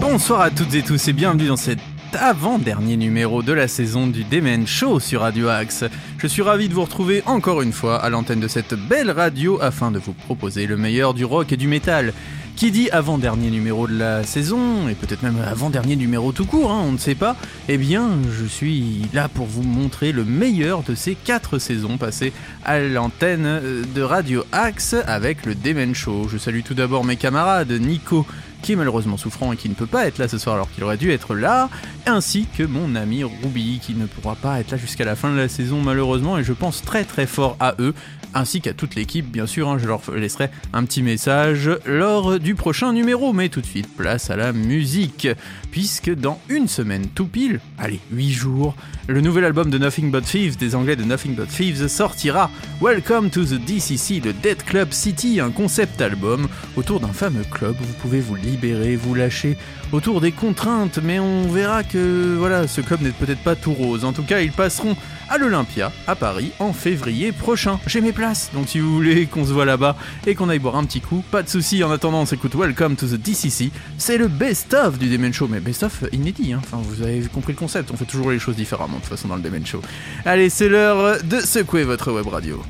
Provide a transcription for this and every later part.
Bonsoir à toutes et tous et bienvenue dans cet avant-dernier numéro de la saison du Demen Show sur Radio Axe. Je suis ravi de vous retrouver encore une fois à l'antenne de cette belle radio afin de vous proposer le meilleur du rock et du métal. Qui dit avant-dernier numéro de la saison, et peut-être même avant-dernier numéro tout court, hein, on ne sait pas, eh bien je suis là pour vous montrer le meilleur de ces quatre saisons passées à l'antenne de Radio Axe avec le Demen Show. Je salue tout d'abord mes camarades Nico qui est malheureusement souffrant et qui ne peut pas être là ce soir alors qu'il aurait dû être là, ainsi que mon ami Ruby qui ne pourra pas être là jusqu'à la fin de la saison malheureusement et je pense très très fort à eux, ainsi qu'à toute l'équipe bien sûr, hein, je leur laisserai un petit message lors du prochain numéro, mais tout de suite place à la musique, puisque dans une semaine tout pile, allez 8 jours, le nouvel album de Nothing But Thieves des anglais de Nothing But Thieves sortira, Welcome to the DCC, le Dead Club City, un concept album autour d'un fameux club. Vous pouvez vous libérer, vous lâcher autour des contraintes, mais on verra que voilà, ce club n'est peut-être pas tout rose. En tout cas, ils passeront à l'Olympia, à Paris, en février prochain. J'ai mes places, donc si vous voulez qu'on se voit là-bas et qu'on aille boire un petit coup, pas de souci. En attendant, on s'écoute Welcome to the DCC. C'est le best-of du Demen Show, mais best-of inédit. Hein. Enfin, vous avez compris le concept. On fait toujours les choses différemment de toute façon dans le Demen Show. Allez, c'est l'heure de secouer votre web radio.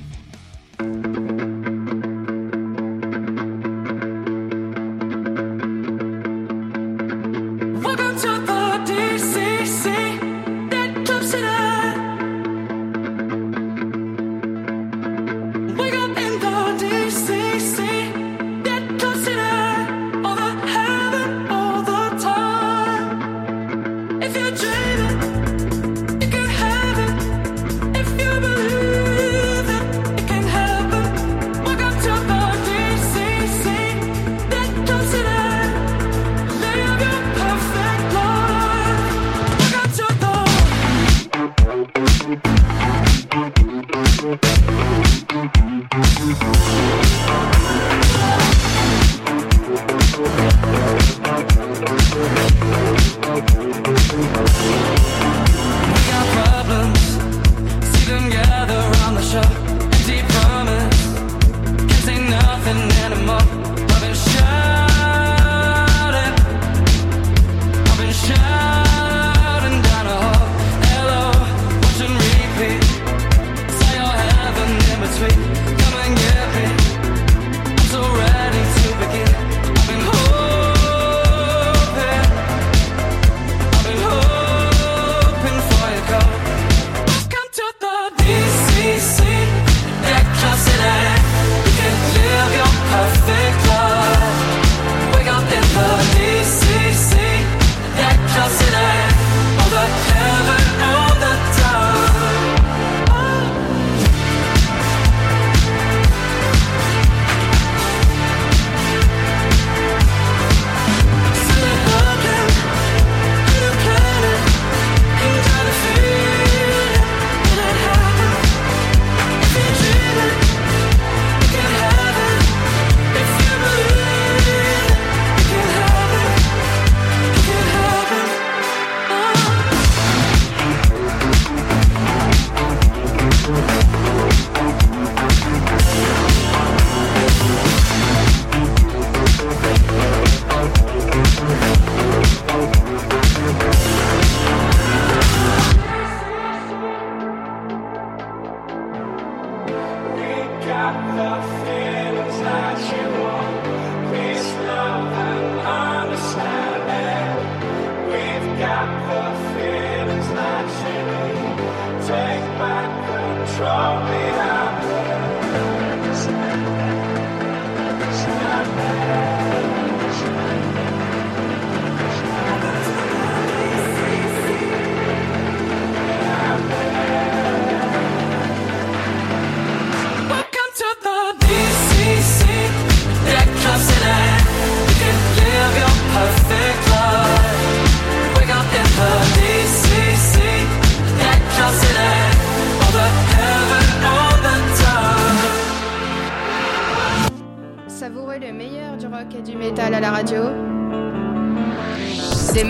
Des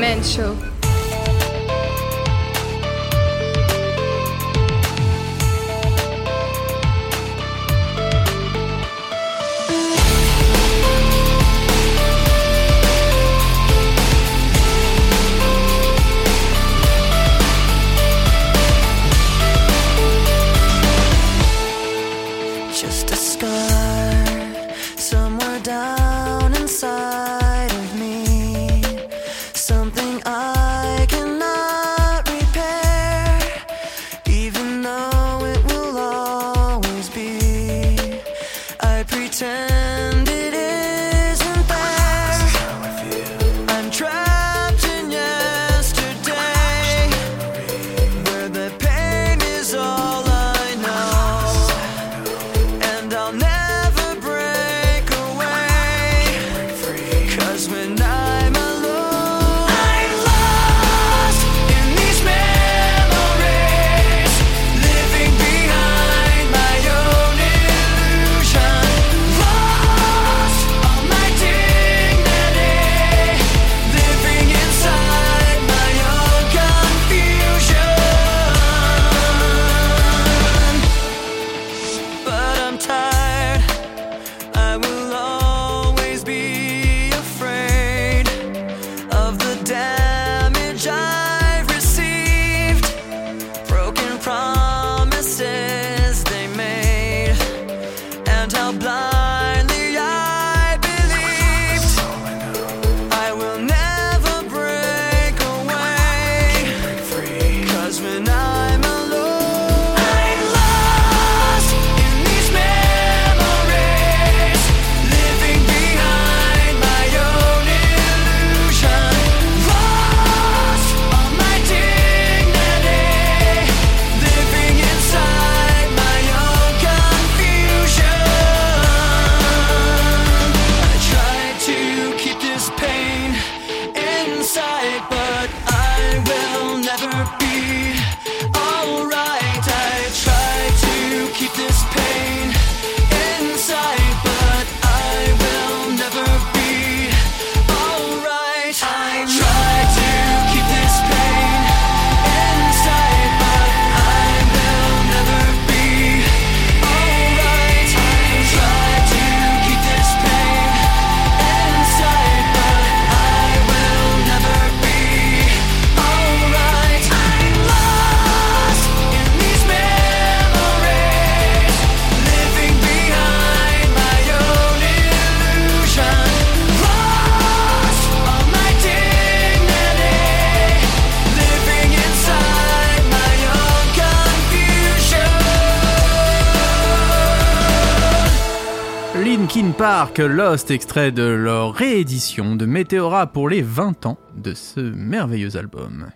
Lost, extrait de leur réédition de Meteora pour les 20 ans de ce merveilleux album.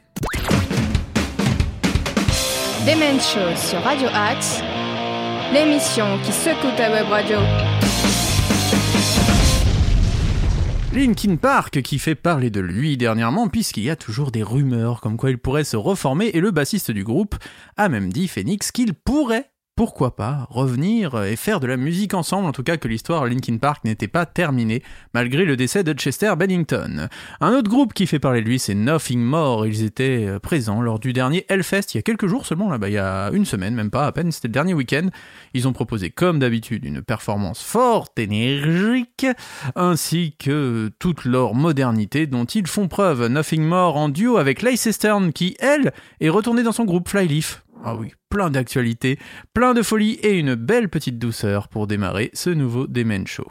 Sur Radio Axe. L'émission qui secoue ta web radio. Linkin Park qui fait parler de lui dernièrement puisqu'il y a toujours des rumeurs comme quoi il pourrait se reformer et le bassiste du groupe a même dit Phoenix qu'il pourrait pourquoi pas revenir et faire de la musique ensemble, en tout cas que l'histoire Linkin Park n'était pas terminée, malgré le décès de Chester Bennington. Un autre groupe qui fait parler de lui, c'est Nothing More. Ils étaient euh, présents lors du dernier Hellfest il y a quelques jours seulement, là-bas, il y a une semaine, même pas à peine, c'était le dernier week-end. Ils ont proposé, comme d'habitude, une performance forte, énergique, ainsi que toute leur modernité dont ils font preuve. Nothing More en duo avec Leicester qui, elle, est retournée dans son groupe Flyleaf. Ah oui, plein d'actualités, plein de folie et une belle petite douceur pour démarrer ce nouveau Demen Show.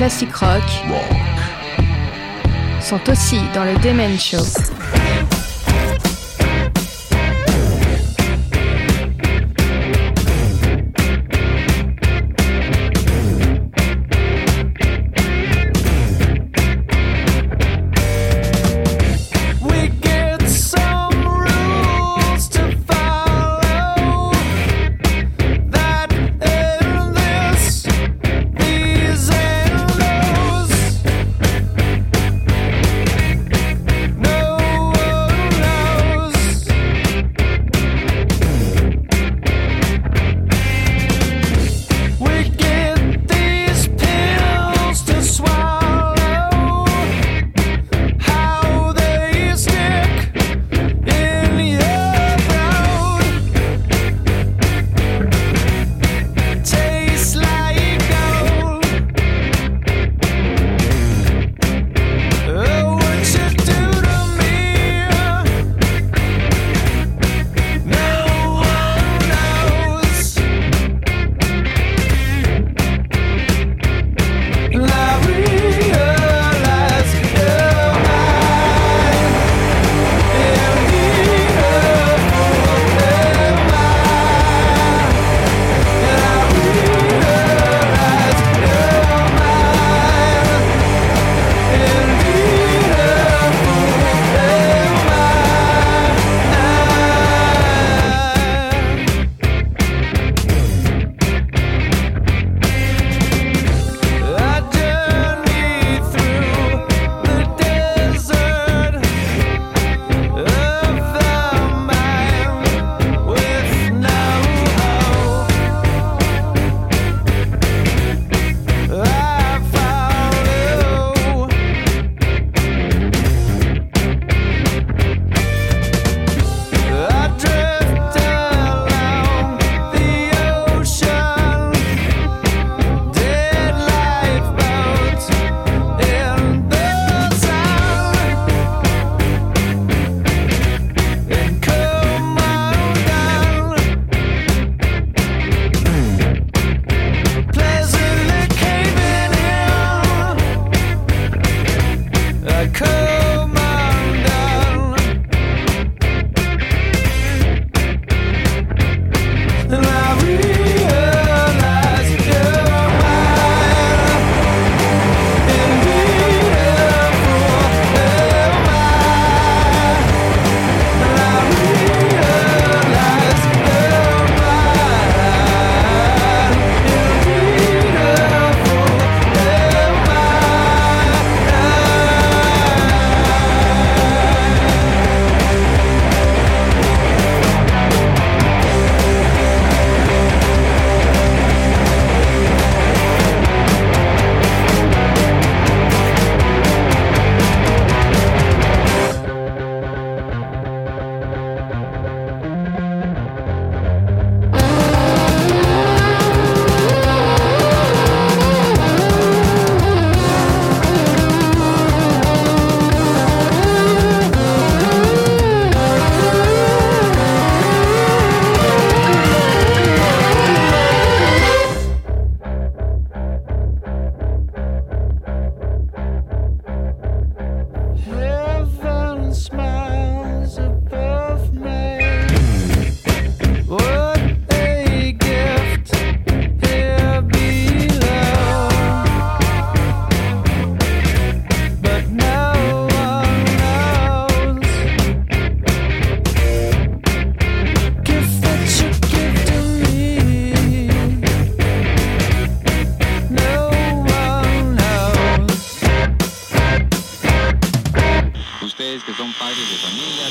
Les classiques rock sont aussi dans le Demen Show.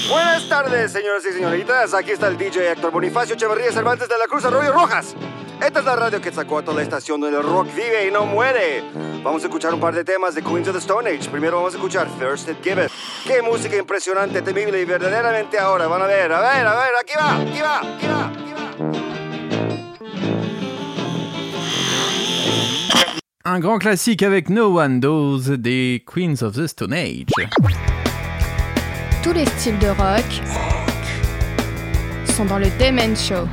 Buenas tardes, señoras y señoritas. Aquí está el DJ Héctor Bonifacio Echeverría Cervantes de la Cruz Arroyo Rojas. Esta es la radio que sacó a toda la estación donde el rock vive y no muere. Vamos a escuchar un par de temas de Queens of the Stone Age. Primero vamos a escuchar Thirsted Give It. Qué música impresionante, temible y verdaderamente ahora. Van a ver, a ver, a ver. Aquí va, aquí va, aquí va, aquí va. Un grand classique avec No One Knows des Queens of the Stone Age. Tous les styles de rock sont dans le Demen Show.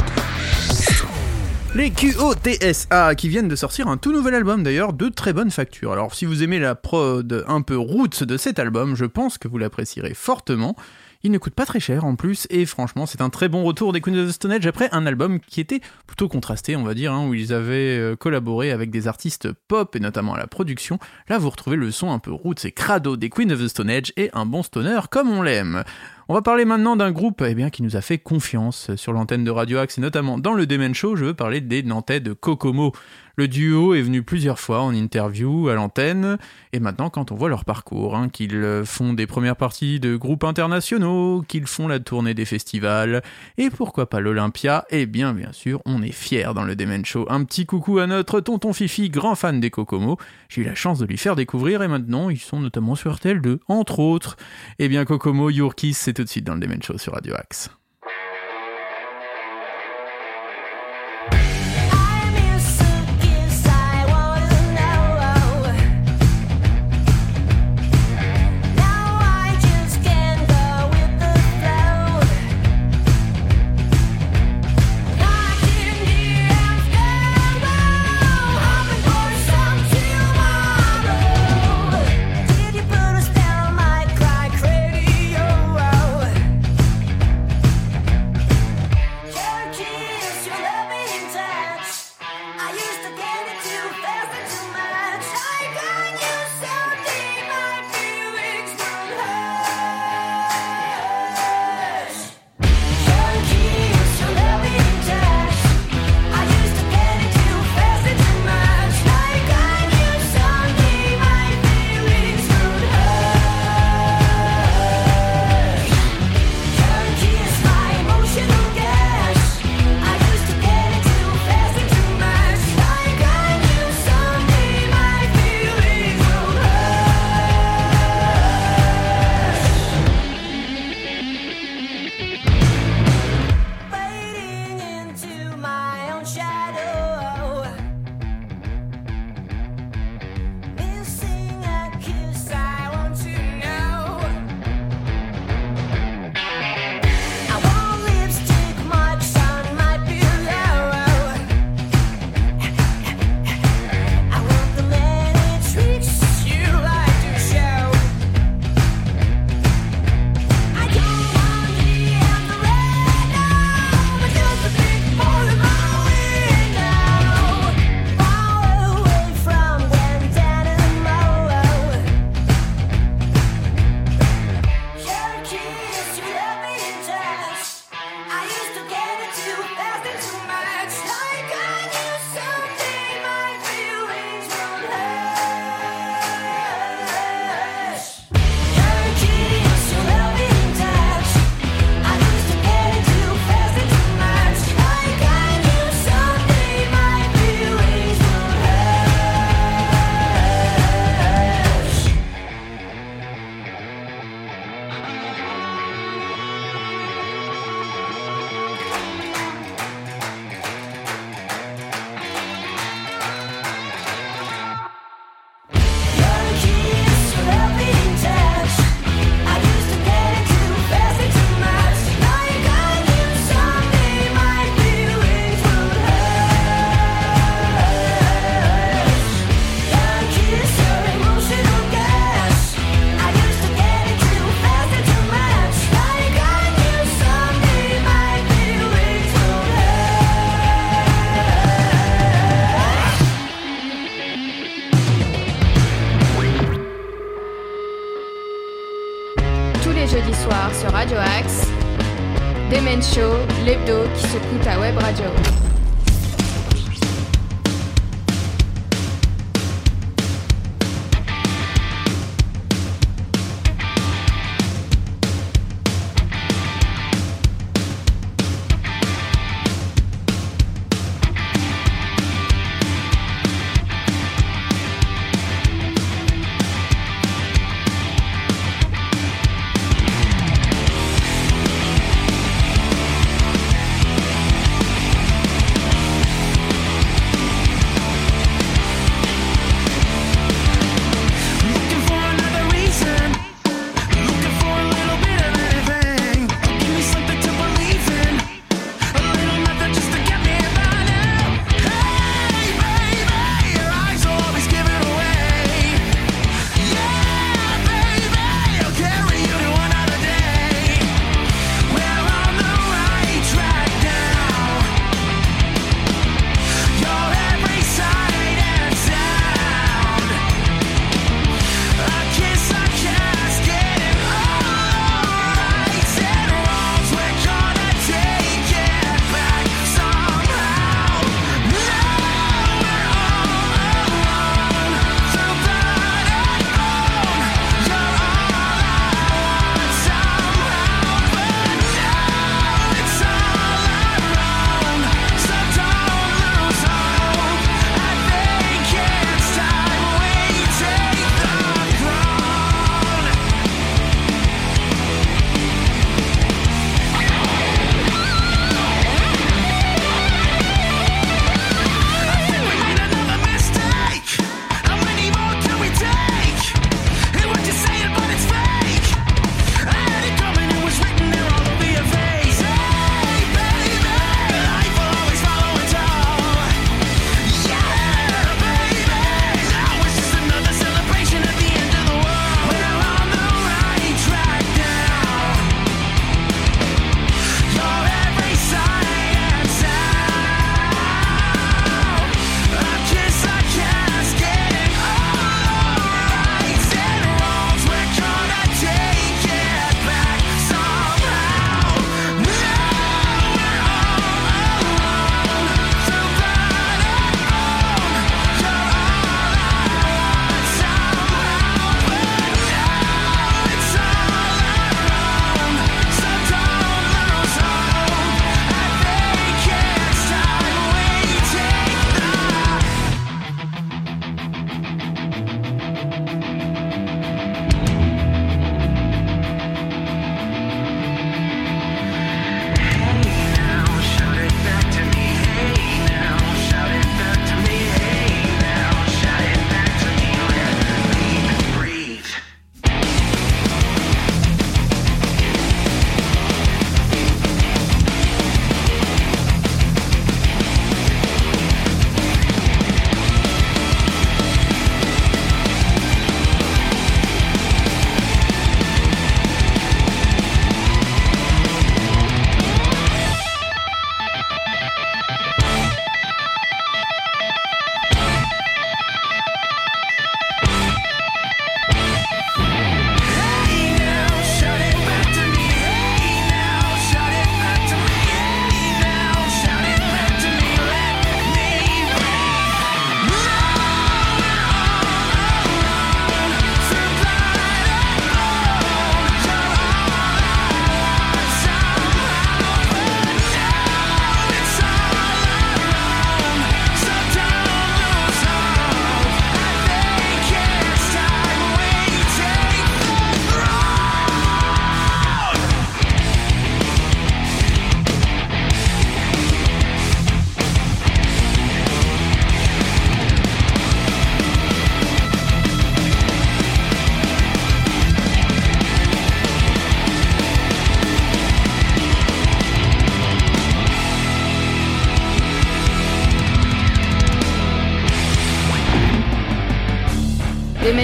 Les QOTSA qui viennent de sortir un tout nouvel album d'ailleurs de très bonne facture. Alors si vous aimez la prod un peu roots de cet album, je pense que vous l'apprécierez fortement. Il ne coûte pas très cher en plus et franchement c'est un très bon retour des Queens of the Stone Age après un album qui était plutôt contrasté on va dire, hein, où ils avaient euh, collaboré avec des artistes pop et notamment à la production. Là vous retrouvez le son un peu roots et crado des Queens of the Stone Age et un bon stoner comme on l'aime. On va parler maintenant d'un groupe eh qui nous a fait confiance sur l'antenne de Radio Axe et notamment dans le Demen Show. Je veux parler des Nantais de Kokomo. Le duo est venu plusieurs fois en interview à l'antenne et maintenant quand on voit leur parcours, hein, qu'ils font des premières parties de groupes internationaux, qu'ils font la tournée des festivals et pourquoi pas l'Olympia, eh bien bien sûr on est fiers dans le Demen Show. Un petit coucou à notre tonton Fifi, grand fan des Kokomo. J'ai eu la chance de lui faire découvrir et maintenant ils sont notamment sur RTL2, entre autres. Eh bien Kokomo, Yourkis, c'est tout de suite dans le Demen Show sur Radio Axe.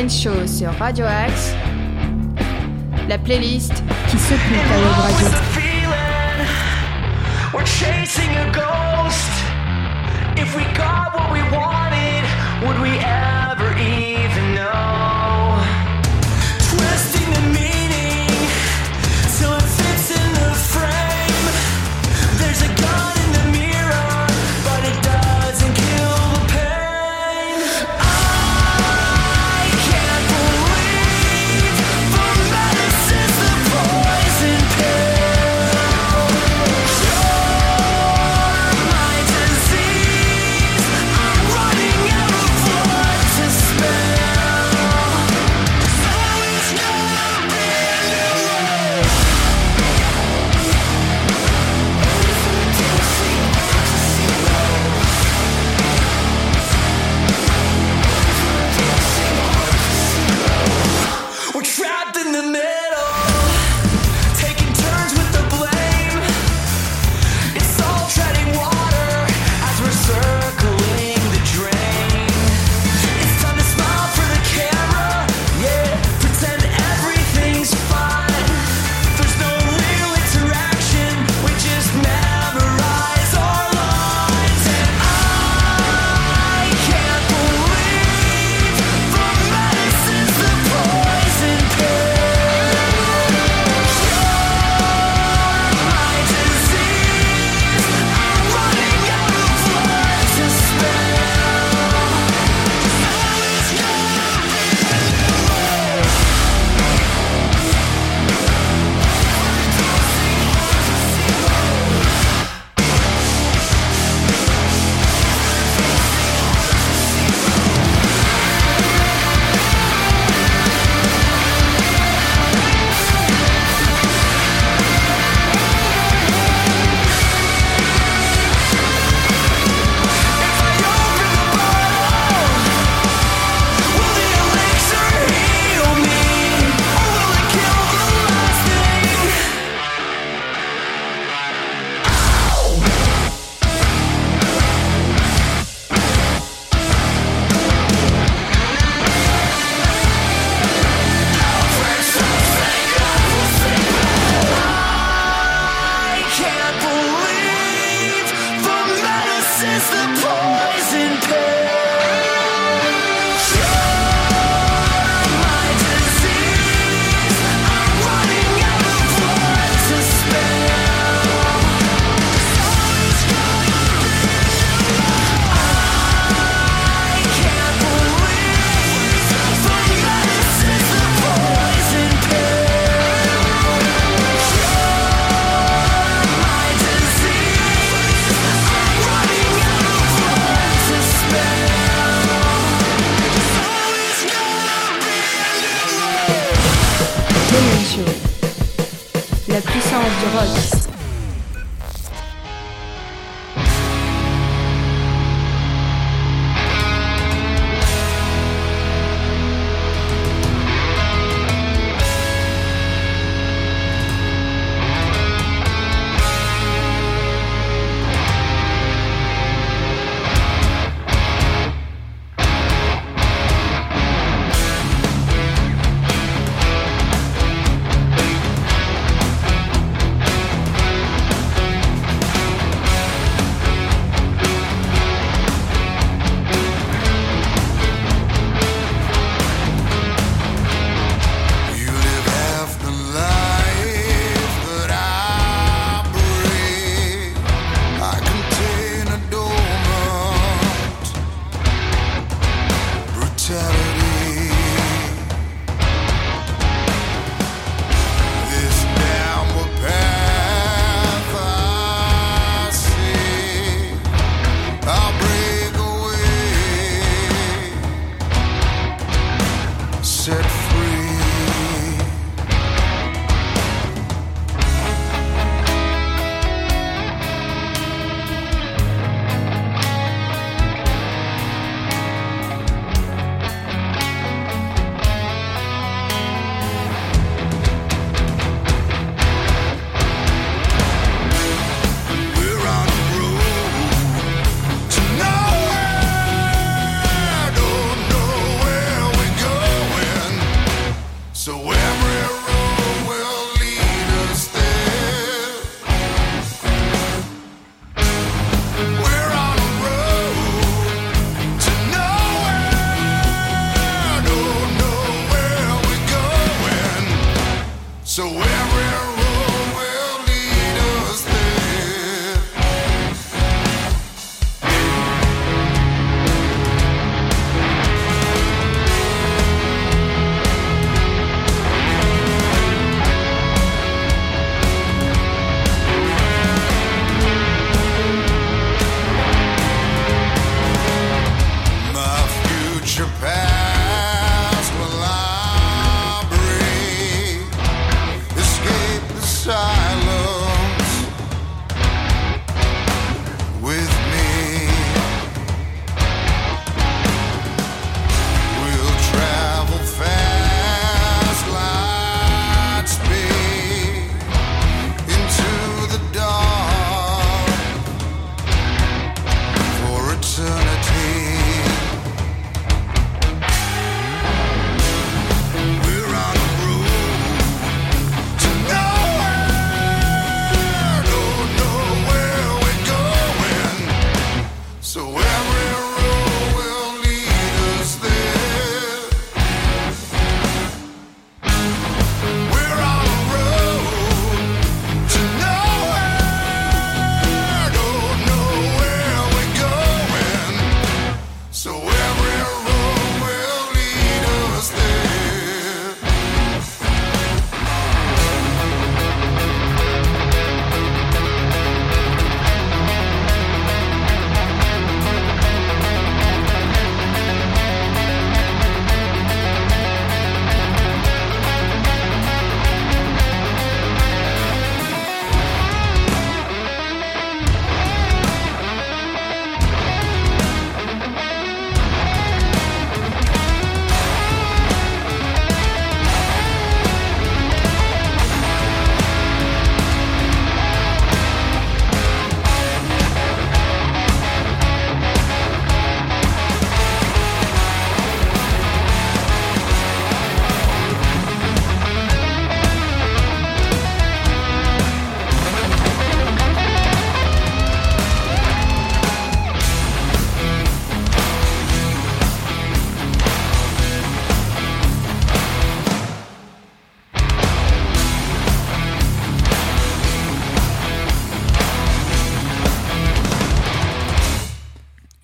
Dance Show sur Radio Axe, la playlist qui secoue ta web radio. We're chasing a ghost. If we got what we wanted, would we ever?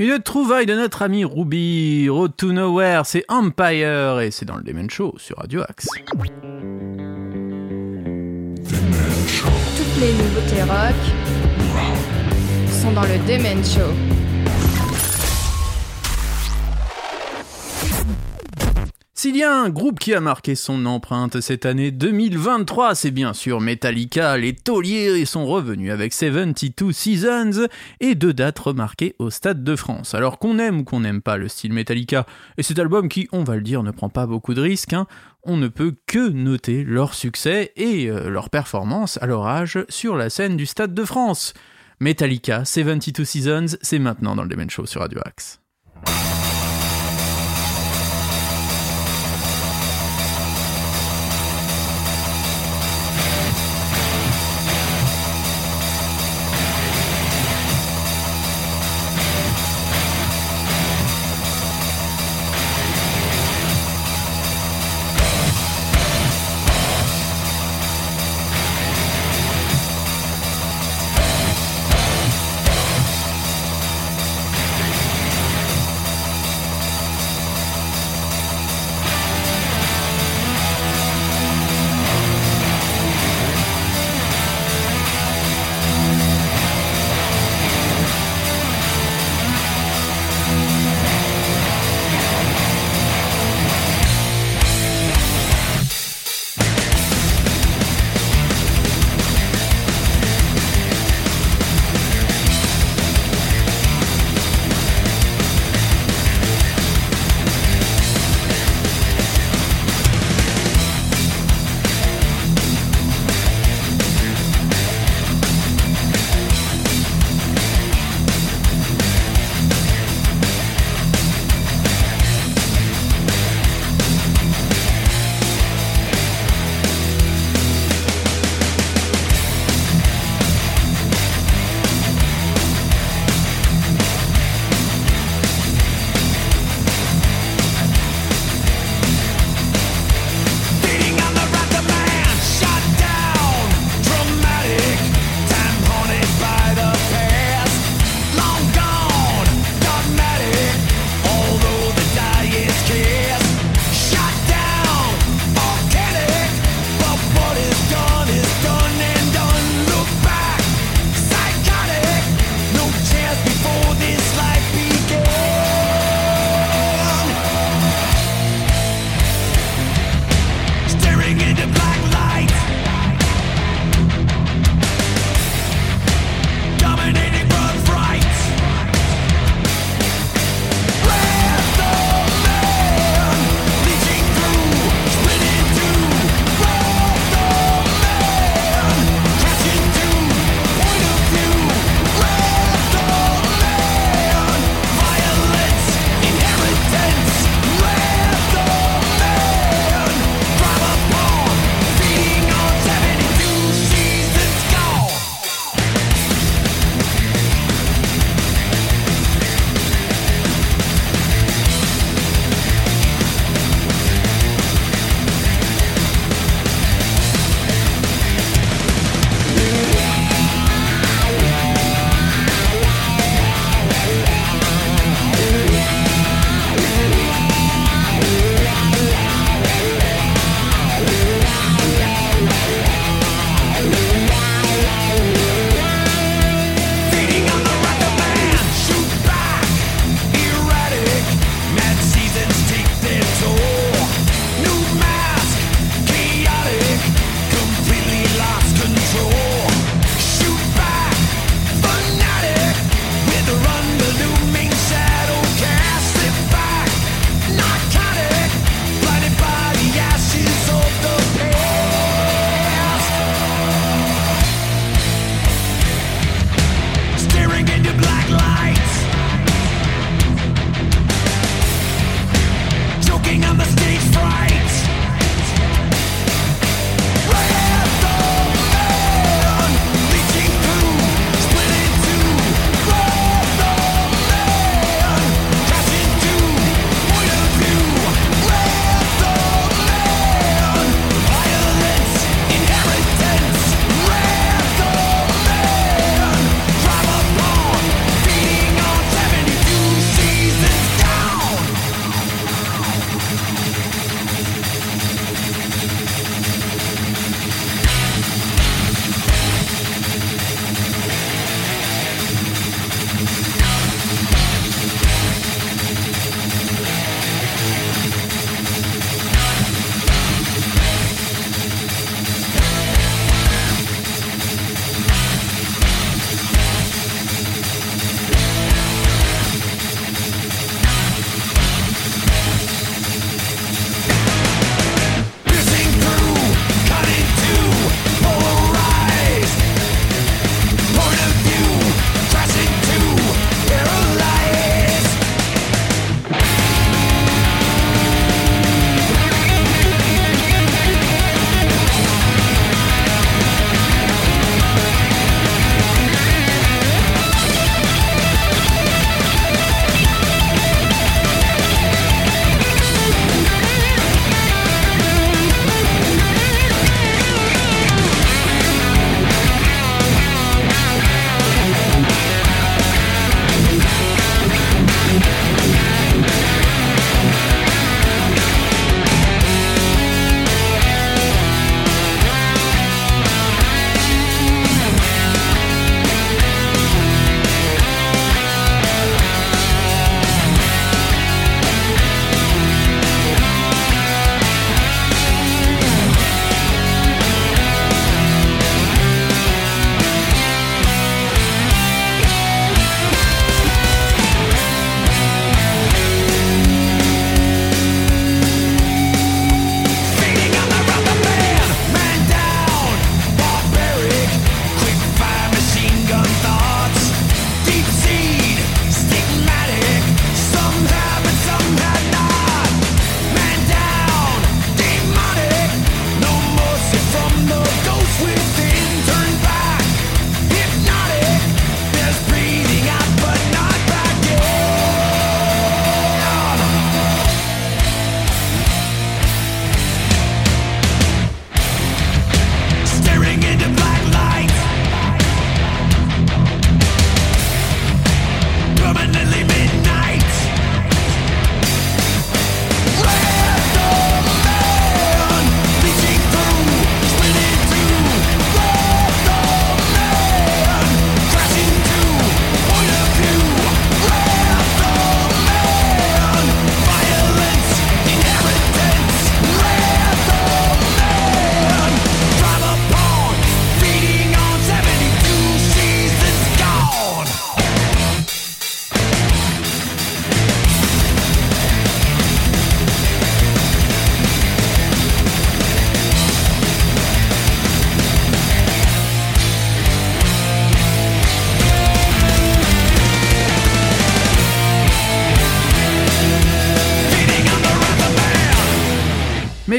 Une trouvaille de notre ami Ruby, Road to Nowhere, c'est Empire et c'est dans le Demon Show sur Radio Axe. Toutes les nouveautés rock sont dans le Demen Show. S'il y a un groupe qui a marqué son empreinte cette année 2023, c'est bien sûr Metallica. Les tauliers sont revenus avec 72 Seasons et deux dates remarquées au Stade de France. Alors qu'on aime ou qu'on n'aime pas le style Metallica, et cet album qui, on va le dire, ne prend pas beaucoup de risques, hein, on ne peut que noter leur succès et euh, leur performance à leur âge sur la scène du Stade de France. Metallica, 72 Seasons, c'est maintenant dans le Demen Show sur Radio Axe.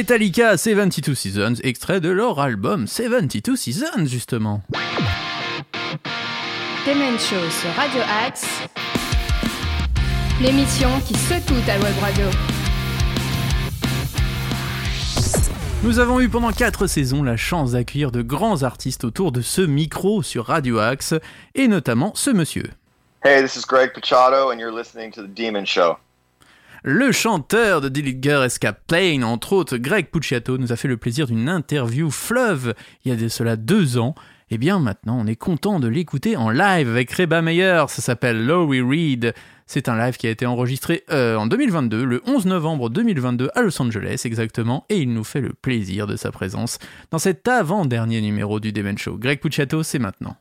Metallica 72 Seasons, extrait de leur album 72 Seasons justement. Demen Show sur Radio Axe. L'émission qui secoue ta web radio. Nous avons eu pendant 4 saisons la chance d'accueillir de grands artistes autour de ce micro sur Radio Axe, et notamment ce monsieur. Hey, this is Greg Pachado, and you're listening to The Demon Show. Le chanteur de Dillinger Escape entre autres Greg Pucciato, nous a fait le plaisir d'une interview fleuve il y a de cela deux ans. Et bien maintenant, on est content de l'écouter en live avec Reba Meyer. Ça s'appelle Lowry Reed. C'est un live qui a été enregistré euh, en 2022, le 11 novembre 2022 à Los Angeles exactement, et il nous fait le plaisir de sa présence dans cet avant-dernier numéro du Demen Show. Greg Pucciato, c'est maintenant.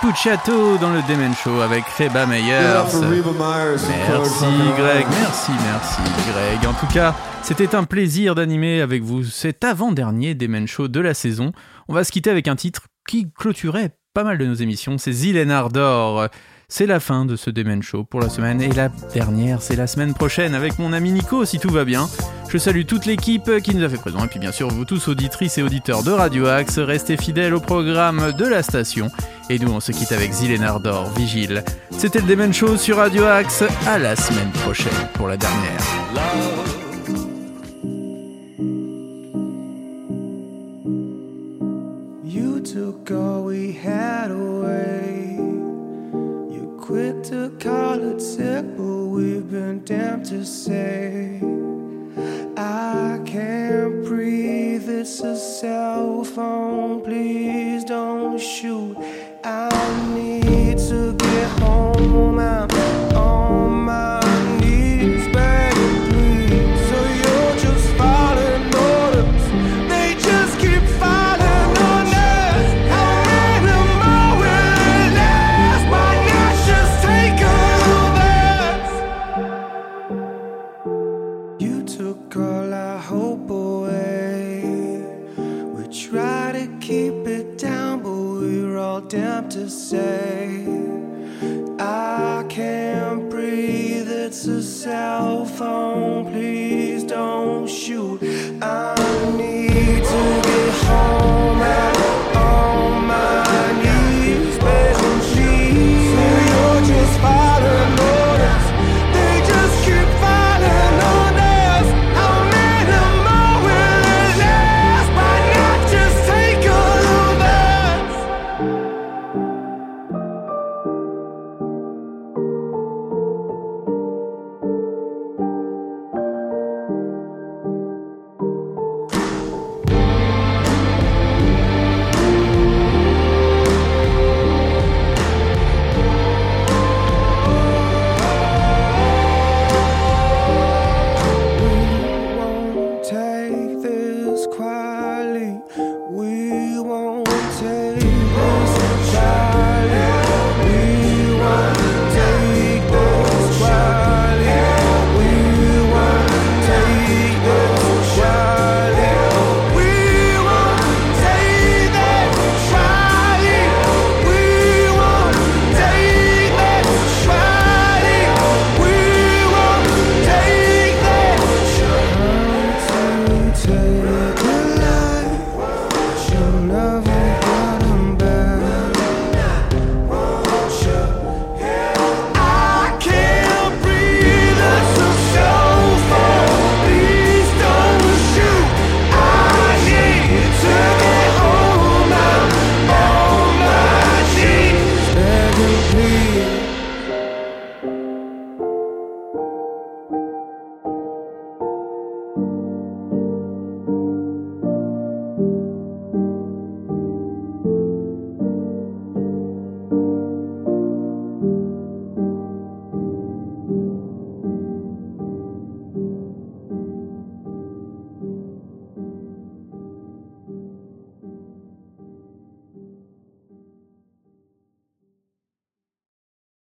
Pucciato dans le Demen Show avec Reba Meyers. Merci Greg, merci, merci Greg. En tout cas, c'était un plaisir d'animer avec vous cet avant-dernier Demen Show de la saison. On va se quitter avec un titre qui clôturait pas mal de nos émissions, c'est Zylène Ardor. C'est la fin de ce Demen Show pour la semaine et la dernière, c'est la semaine prochaine avec mon ami Nico si tout va bien. Je salue toute l'équipe qui nous a fait présent. Et puis bien sûr vous tous auditrices et auditeurs de Radio Axe, restez fidèles au programme de la station. Et nous on se quitte avec Zylène Ardor, Vigile. C'était le Demen Show sur Radio Axe, à la semaine prochaine pour la dernière. I can't breathe, it's a cell phone. Please don't shoot.